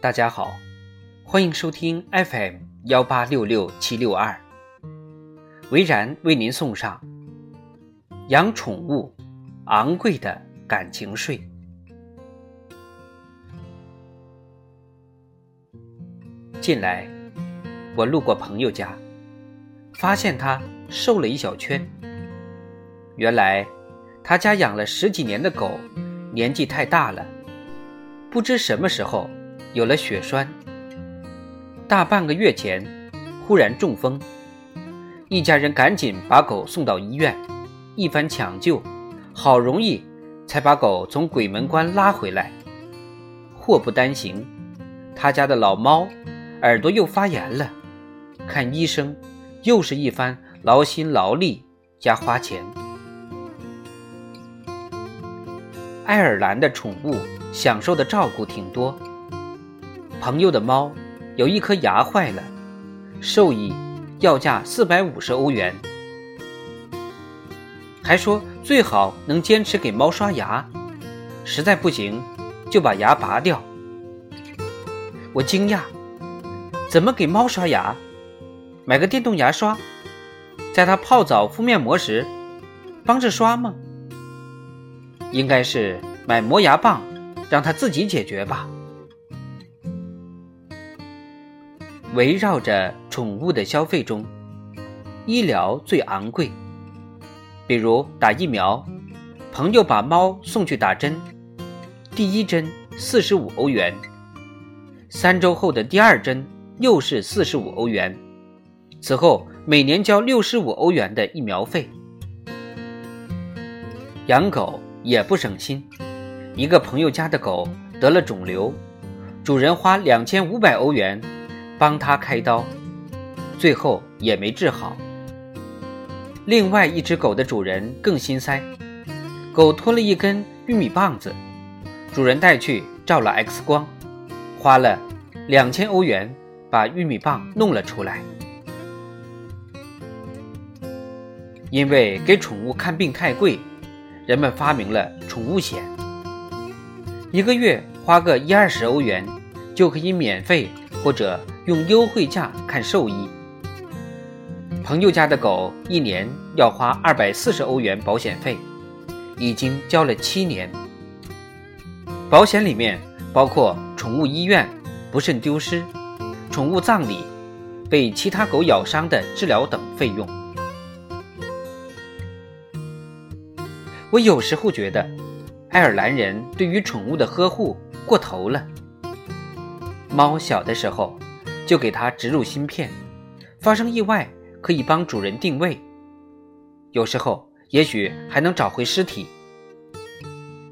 大家好，欢迎收听 FM 幺八六六七六二，维然为您送上养宠物昂贵的感情税。近来，我路过朋友家，发现他瘦了一小圈。原来，他家养了十几年的狗，年纪太大了，不知什么时候有了血栓。大半个月前，忽然中风，一家人赶紧把狗送到医院，一番抢救，好容易才把狗从鬼门关拉回来。祸不单行，他家的老猫。耳朵又发炎了，看医生又是一番劳心劳力加花钱。爱尔兰的宠物享受的照顾挺多。朋友的猫有一颗牙坏了，兽医要价四百五十欧元，还说最好能坚持给猫刷牙，实在不行就把牙拔掉。我惊讶。怎么给猫刷牙？买个电动牙刷，在它泡澡敷面膜时帮着刷吗？应该是买磨牙棒，让它自己解决吧。围绕着宠物的消费中，医疗最昂贵。比如打疫苗，朋友把猫送去打针，第一针四十五欧元，三周后的第二针。又是四十五欧元，此后每年交六十五欧元的疫苗费。养狗也不省心，一个朋友家的狗得了肿瘤，主人花两千五百欧元帮他开刀，最后也没治好。另外一只狗的主人更心塞，狗脱了一根玉米棒子，主人带去照了 X 光，花了两千欧元。把玉米棒弄了出来，因为给宠物看病太贵，人们发明了宠物险，一个月花个一二十欧元，就可以免费或者用优惠价看兽医。朋友家的狗一年要花二百四十欧元保险费，已经交了七年。保险里面包括宠物医院、不慎丢失。宠物葬礼、被其他狗咬伤的治疗等费用。我有时候觉得，爱尔兰人对于宠物的呵护过头了。猫小的时候就给它植入芯片，发生意外可以帮主人定位，有时候也许还能找回尸体。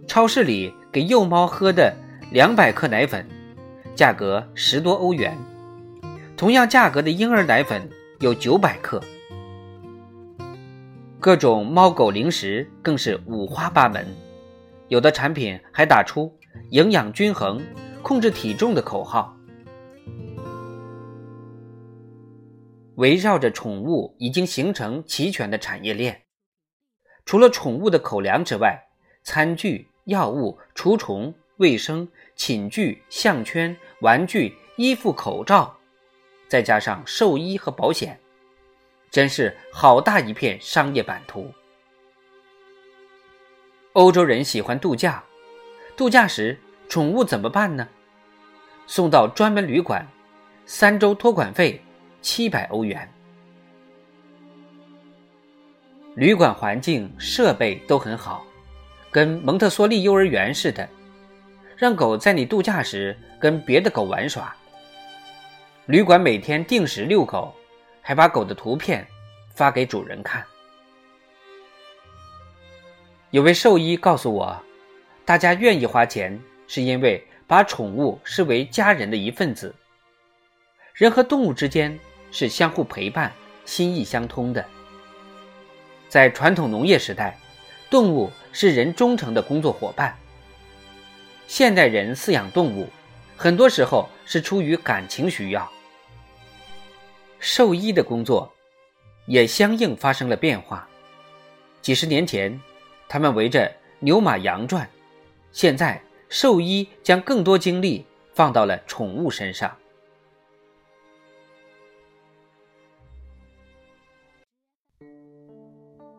超市里给幼猫喝的两百克奶粉，价格十多欧元。同样价格的婴儿奶粉有九百克，各种猫狗零食更是五花八门，有的产品还打出“营养均衡、控制体重”的口号。围绕着宠物已经形成齐全的产业链，除了宠物的口粮之外，餐具、药物、除虫、卫生、寝具、项圈、玩具、衣服、口罩。再加上兽医和保险，真是好大一片商业版图。欧洲人喜欢度假，度假时宠物怎么办呢？送到专门旅馆，三周托管费七百欧元。旅馆环境设备都很好，跟蒙特梭利幼儿园似的，让狗在你度假时跟别的狗玩耍。旅馆每天定时遛狗，还把狗的图片发给主人看。有位兽医告诉我，大家愿意花钱，是因为把宠物视为家人的一份子。人和动物之间是相互陪伴、心意相通的。在传统农业时代，动物是人忠诚的工作伙伴。现代人饲养动物，很多时候是出于感情需要。兽医的工作也相应发生了变化。几十年前，他们围着牛马羊转；现在，兽医将更多精力放到了宠物身上。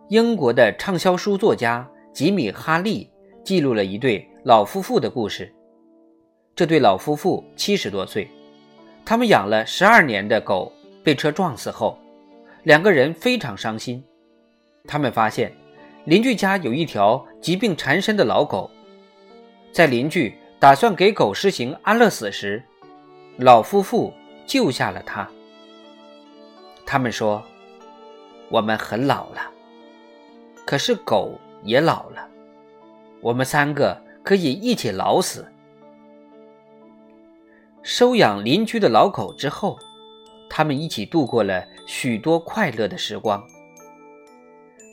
英国的畅销书作家吉米·哈利记录了一对老夫妇的故事。这对老夫妇七十多岁，他们养了十二年的狗被车撞死后，两个人非常伤心。他们发现邻居家有一条疾病缠身的老狗，在邻居打算给狗施行安乐死时，老夫妇救下了它。他们说：“我们很老了。”可是狗也老了，我们三个可以一起老死。收养邻居的老狗之后，他们一起度过了许多快乐的时光。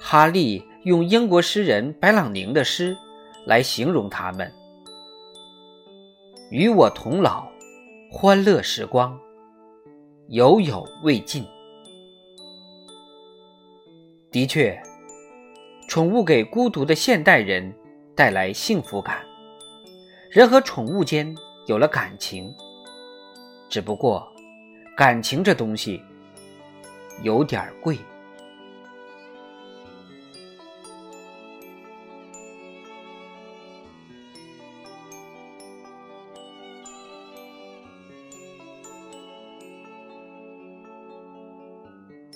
哈利用英国诗人白朗宁的诗来形容他们：“与我同老，欢乐时光，犹有未尽。”的确。宠物给孤独的现代人带来幸福感，人和宠物间有了感情。只不过，感情这东西有点贵。